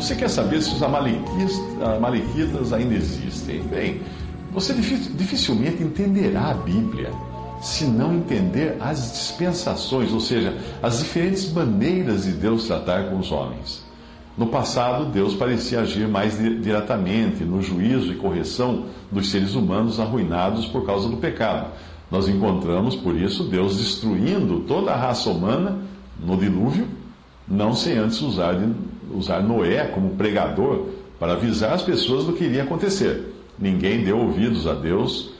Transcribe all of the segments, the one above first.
Você quer saber se os amalequitas ainda existem? Bem, você dificilmente entenderá a Bíblia se não entender as dispensações, ou seja, as diferentes maneiras de Deus tratar com os homens. No passado, Deus parecia agir mais diretamente no juízo e correção dos seres humanos arruinados por causa do pecado. Nós encontramos, por isso, Deus destruindo toda a raça humana no dilúvio, não sem antes usar de usar Noé como pregador para avisar as pessoas do que iria acontecer. Ninguém deu ouvidos a Deus,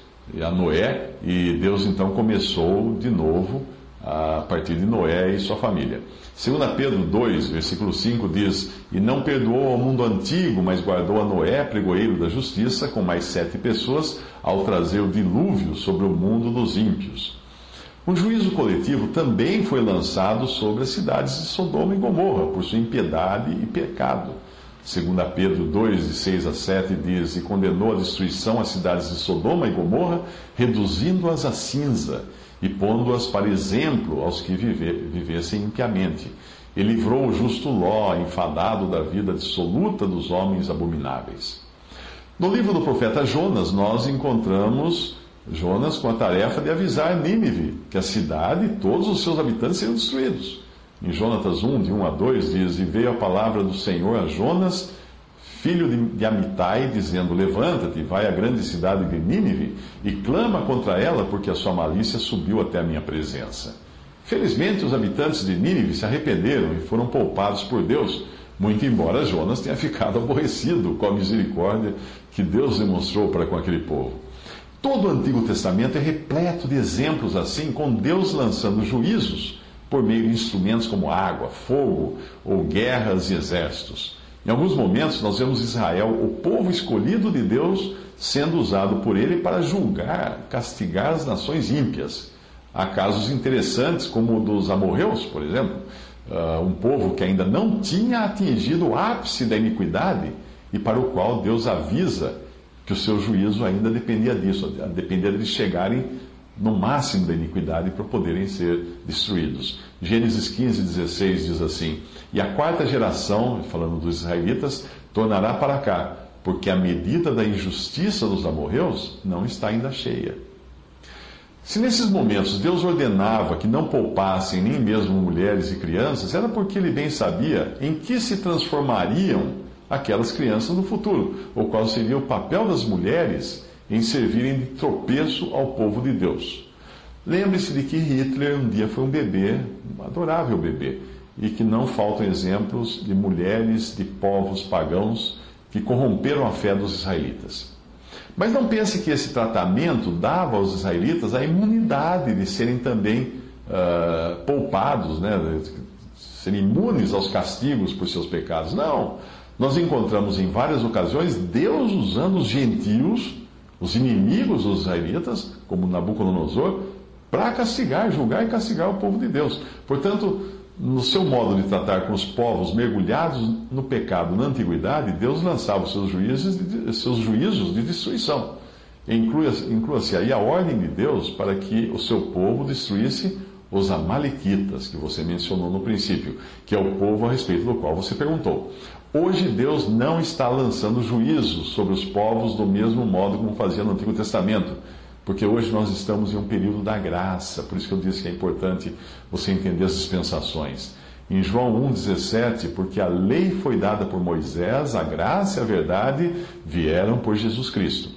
a Noé, e Deus então começou de novo a partir de Noé e sua família. 2 Pedro 2, versículo 5 diz: E não perdoou ao mundo antigo, mas guardou a Noé, pregoeiro da justiça, com mais sete pessoas, ao trazer o dilúvio sobre o mundo dos ímpios. Um juízo coletivo também foi lançado sobre as cidades de Sodoma e Gomorra, por sua impiedade e pecado. Segundo Pedro 2, de 6 a 7, diz, e condenou a destruição às cidades de Sodoma e Gomorra, reduzindo-as a cinza, e pondo-as para exemplo aos que vive, vivessem impiamente. E livrou o justo Ló, enfadado da vida dissoluta dos homens abomináveis. No livro do profeta Jonas, nós encontramos Jonas com a tarefa de avisar Nínive que a cidade e todos os seus habitantes seriam destruídos. Em Jonatas 1, de 1 a 2, diz: E veio a palavra do Senhor a Jonas, filho de Amitai, dizendo: Levanta-te, vai à grande cidade de Nínive e clama contra ela, porque a sua malícia subiu até a minha presença. Felizmente, os habitantes de Nínive se arrependeram e foram poupados por Deus, muito embora Jonas tenha ficado aborrecido com a misericórdia que Deus demonstrou para com aquele povo. Todo o Antigo Testamento é repleto de exemplos assim, com Deus lançando juízos por meio de instrumentos como água, fogo ou guerras e exércitos. Em alguns momentos, nós vemos Israel, o povo escolhido de Deus, sendo usado por ele para julgar, castigar as nações ímpias. Há casos interessantes, como o dos amorreus, por exemplo, uh, um povo que ainda não tinha atingido o ápice da iniquidade e para o qual Deus avisa que o seu juízo ainda dependia disso, dependia de chegarem no máximo da iniquidade para poderem ser destruídos. Gênesis 15, 16 diz assim: E a quarta geração, falando dos israelitas, tornará para cá, porque a medida da injustiça dos amorreus não está ainda cheia. Se nesses momentos Deus ordenava que não poupassem nem mesmo mulheres e crianças, era porque ele bem sabia em que se transformariam aquelas crianças no futuro, o qual seria o papel das mulheres em servirem de tropeço ao povo de Deus. Lembre-se de que Hitler um dia foi um bebê, um adorável bebê, e que não faltam exemplos de mulheres de povos pagãos que corromperam a fé dos israelitas. Mas não pense que esse tratamento dava aos israelitas a imunidade de serem também uh, poupados, né, serem imunes aos castigos por seus pecados. Não nós encontramos em várias ocasiões Deus usando os gentios, os inimigos dos israelitas, como Nabucodonosor, para castigar, julgar e castigar o povo de Deus. Portanto, no seu modo de tratar com os povos mergulhados no pecado na antiguidade, Deus lançava os seus juízos de, seus juízos de destruição. Inclua-se aí a ordem de Deus para que o seu povo destruísse os Amalequitas, que você mencionou no princípio, que é o povo a respeito do qual você perguntou. Hoje Deus não está lançando juízo sobre os povos do mesmo modo como fazia no Antigo Testamento, porque hoje nós estamos em um período da graça, por isso que eu disse que é importante você entender as dispensações. Em João 1,17, porque a lei foi dada por Moisés, a graça e a verdade vieram por Jesus Cristo.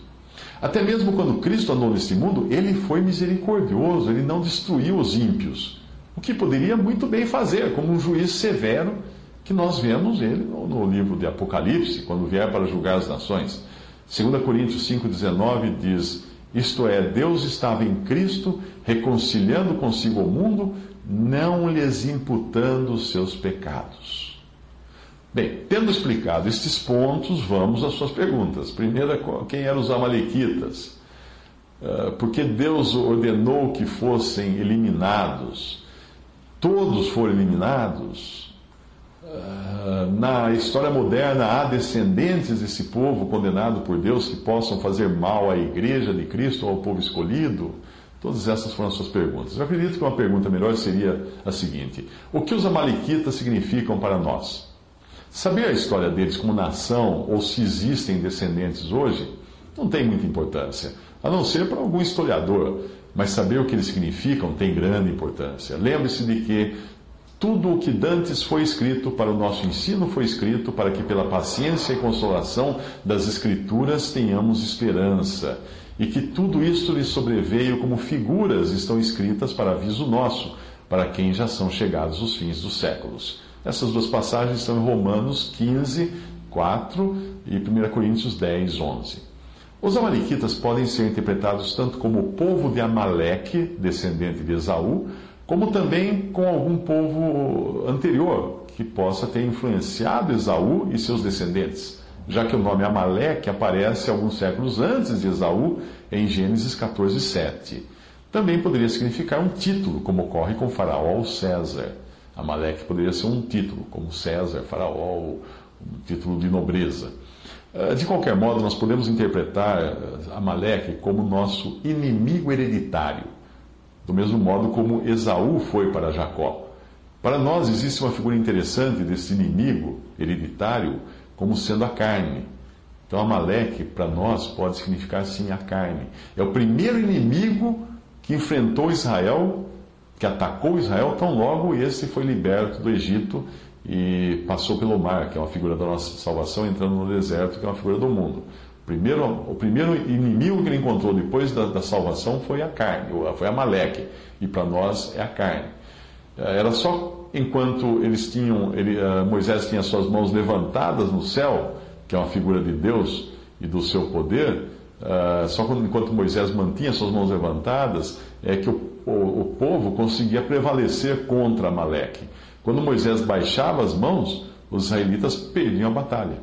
Até mesmo quando Cristo andou neste mundo, ele foi misericordioso, ele não destruiu os ímpios, o que poderia muito bem fazer, como um juiz severo que nós vemos ele no, livro de Apocalipse, quando vier para julgar as nações. 2 Coríntios 5,19 diz: Isto é, Deus estava em Cristo, reconciliando consigo o mundo, não lhes imputando os seus pecados. Bem, tendo explicado estes pontos, vamos às suas perguntas. Primeira, quem eram os Amalequitas? Uh, porque Deus ordenou que fossem eliminados. Todos foram eliminados. Uh, na história moderna, há descendentes desse povo condenado por Deus que possam fazer mal à igreja de Cristo ou ao povo escolhido? Todas essas foram as suas perguntas. Eu acredito que uma pergunta melhor seria a seguinte: O que os Amalequitas significam para nós? Saber a história deles como nação ou se existem descendentes hoje não tem muita importância, a não ser para algum historiador, mas saber o que eles significam tem grande importância. Lembre-se de que tudo o que dantes foi escrito para o nosso ensino foi escrito para que, pela paciência e consolação das Escrituras, tenhamos esperança. E que tudo isto lhe sobreveio como figuras estão escritas para aviso nosso, para quem já são chegados os fins dos séculos. Essas duas passagens estão em Romanos 15, 4 e 1 Coríntios 10, 11. Os Amalequitas podem ser interpretados tanto como o povo de Amaleque, descendente de Esaú, como também com algum povo anterior que possa ter influenciado Esaú e seus descendentes, já que o nome Amaleque aparece alguns séculos antes de Esaú em Gênesis 14, 7. Também poderia significar um título, como ocorre com Faraó ou César. Amaleque poderia ser um título, como César, Faraó, um título de nobreza. Eh, de qualquer modo, nós podemos interpretar eh, Amaleque como nosso inimigo hereditário, do mesmo modo como Esaú foi para Jacó. Para nós existe uma figura interessante desse inimigo hereditário como sendo a carne. Então, Amaleque, para nós, pode significar sim a carne. É o primeiro inimigo que enfrentou Israel que atacou Israel tão logo esse foi liberto do Egito e passou pelo mar, que é uma figura da nossa salvação, entrando no deserto, que é uma figura do mundo. Primeiro, o primeiro inimigo que ele encontrou depois da, da salvação foi a carne, foi a Maleque, e para nós é a carne. Eh, era só enquanto eles tinham, ele, uh, Moisés tinha suas mãos levantadas no céu, que é uma figura de Deus e do seu poder, uh, só quando, enquanto Moisés mantinha suas mãos levantadas, é que o o, o povo conseguia prevalecer contra Amaleque. Quando Moisés baixava as mãos, os israelitas perdiam a batalha.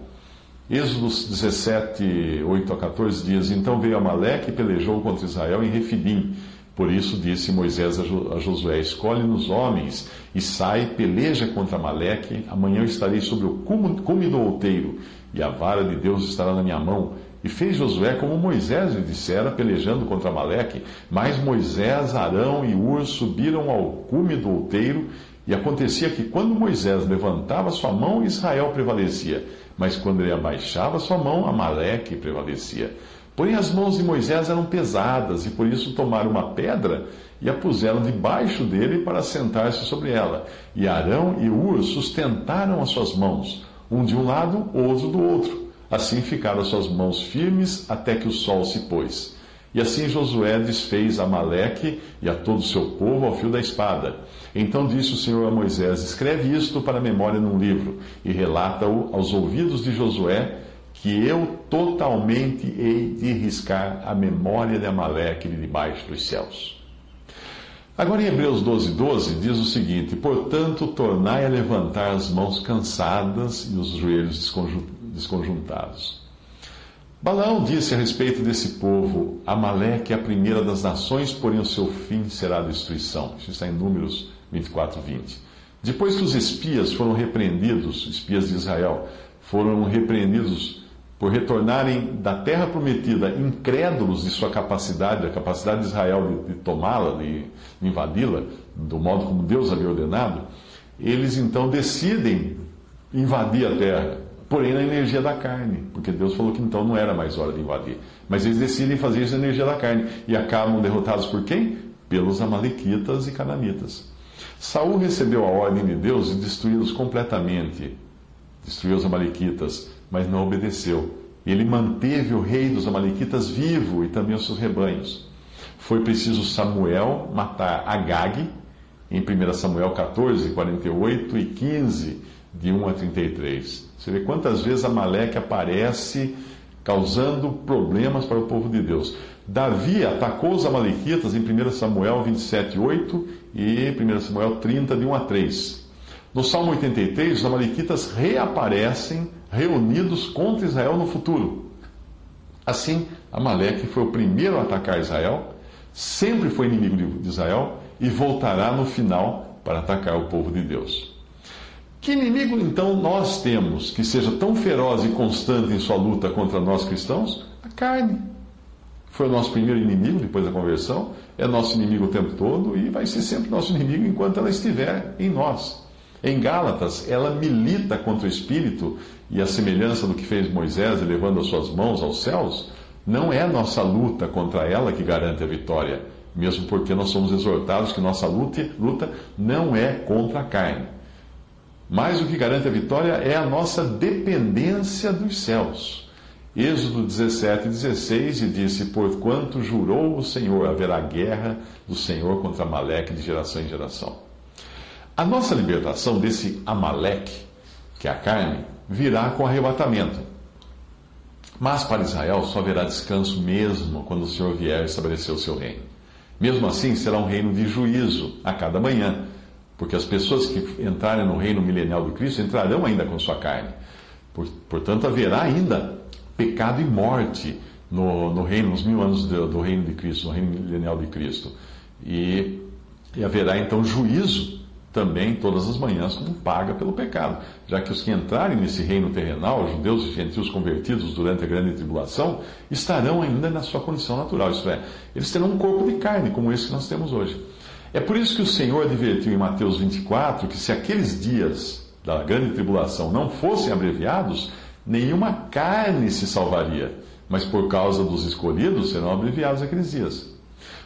Êxodo 17, 8 a 14 dias: Então veio Amaleque e pelejou contra Israel em Refidim. Por isso disse Moisés a Josué: Escolhe-nos homens e sai, peleja contra Amaleque. Amanhã eu estarei sobre o cume do outeiro, e a vara de Deus estará na minha mão e fez Josué como Moisés lhe dissera, pelejando contra Amaleque. Mas Moisés, Arão e Ur subiram ao cume do outeiro, e acontecia que quando Moisés levantava sua mão, Israel prevalecia. Mas quando ele abaixava sua mão, Amaleque prevalecia. Porém, as mãos de Moisés eram pesadas, e por isso tomaram uma pedra e a puseram debaixo dele para sentar-se sobre ela. E Arão e Ur sustentaram as suas mãos, um de um lado, outro do outro. Assim ficaram suas mãos firmes até que o sol se pôs. E assim Josué desfez Amaleque e a todo o seu povo ao fio da espada. Então disse o Senhor a Moisés: Escreve isto para a memória num livro e relata-o aos ouvidos de Josué, que eu totalmente hei de riscar a memória de Amaleque de debaixo dos céus. Agora em Hebreus 12, 12 diz o seguinte: Portanto, tornai a levantar as mãos cansadas e os joelhos desconjuntados. Balaão disse a respeito desse povo: Amaleque é a primeira das nações, porém o seu fim será a destruição. Isso está em Números 24, 20. Depois que os espias foram repreendidos, espias de Israel, foram repreendidos por retornarem da terra prometida, incrédulos de sua capacidade, da capacidade de Israel de, de tomá-la, de invadi-la, do modo como Deus havia ordenado, eles então decidem invadir a terra porém na energia da carne, porque Deus falou que então não era mais hora de invadir. Mas eles decidem fazer isso na energia da carne e acabam derrotados por quem? Pelos amalequitas e cananitas. Saul recebeu a ordem de Deus de destruí-los completamente, destruiu os amalequitas, mas não obedeceu. Ele manteve o rei dos amalequitas vivo e também os seus rebanhos. Foi preciso Samuel matar Agag, em 1 Samuel 14, 48 e 15, de 1 a 33. Você vê quantas vezes Amaleque aparece causando problemas para o povo de Deus. Davi atacou os Amalequitas em 1 Samuel 27, 8 e 1 Samuel 30, de 1 a 3. No Salmo 83, os Amalequitas reaparecem reunidos contra Israel no futuro. Assim, Amaleque foi o primeiro a atacar Israel, sempre foi inimigo de Israel e voltará no final para atacar o povo de Deus. Que inimigo então nós temos que seja tão feroz e constante em sua luta contra nós cristãos? A carne. Foi o nosso primeiro inimigo depois da conversão, é nosso inimigo o tempo todo e vai ser sempre nosso inimigo enquanto ela estiver em nós. Em Gálatas, ela milita contra o espírito e a semelhança do que fez Moisés, elevando as suas mãos aos céus, não é nossa luta contra ela que garante a vitória, mesmo porque nós somos exortados que nossa luta, luta não é contra a carne. Mas o que garante a vitória é a nossa dependência dos céus. Êxodo 17, 16, e disse: Porquanto jurou o Senhor, haverá guerra do Senhor contra Amaleque de geração em geração. A nossa libertação desse Amaleque, que é a carne, virá com arrebatamento. Mas para Israel só haverá descanso mesmo quando o Senhor vier estabelecer o seu reino. Mesmo assim, será um reino de juízo a cada manhã, porque as pessoas que entrarem no reino milenial do Cristo entrarão ainda com sua carne. Portanto, haverá ainda pecado e morte no, no reino, nos mil anos do, do, reino de Cristo, no reino milenial de Cristo. E, e haverá então juízo também todas as manhãs como paga pelo pecado, já que os que entrarem nesse reino terrenal, judeus e gentios convertidos durante a grande tribulação, estarão ainda na sua condição natural, isto é, eles terão um corpo de carne como esse que nós temos hoje. É por isso que o Senhor advertiu em Mateus 24 que se aqueles dias da grande tribulação não fossem abreviados, nenhuma carne se salvaria, mas por causa dos escolhidos serão abreviados aqueles dias.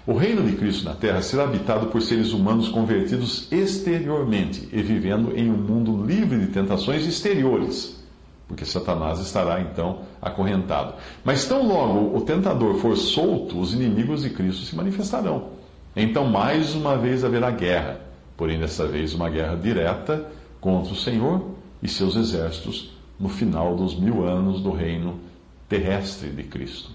O reino de Cristo na terra será habitado por seres humanos convertidos exteriormente e vivendo em um mundo livre de tentações exteriores, porque Satanás estará então acorrentado. Mas tão logo o tentador for solto, os inimigos de Cristo se manifestarão. Então, mais uma vez haverá guerra, porém dessa vez uma guerra direta contra o Senhor e seus exércitos no final dos mil anos do reino terrestre de Cristo.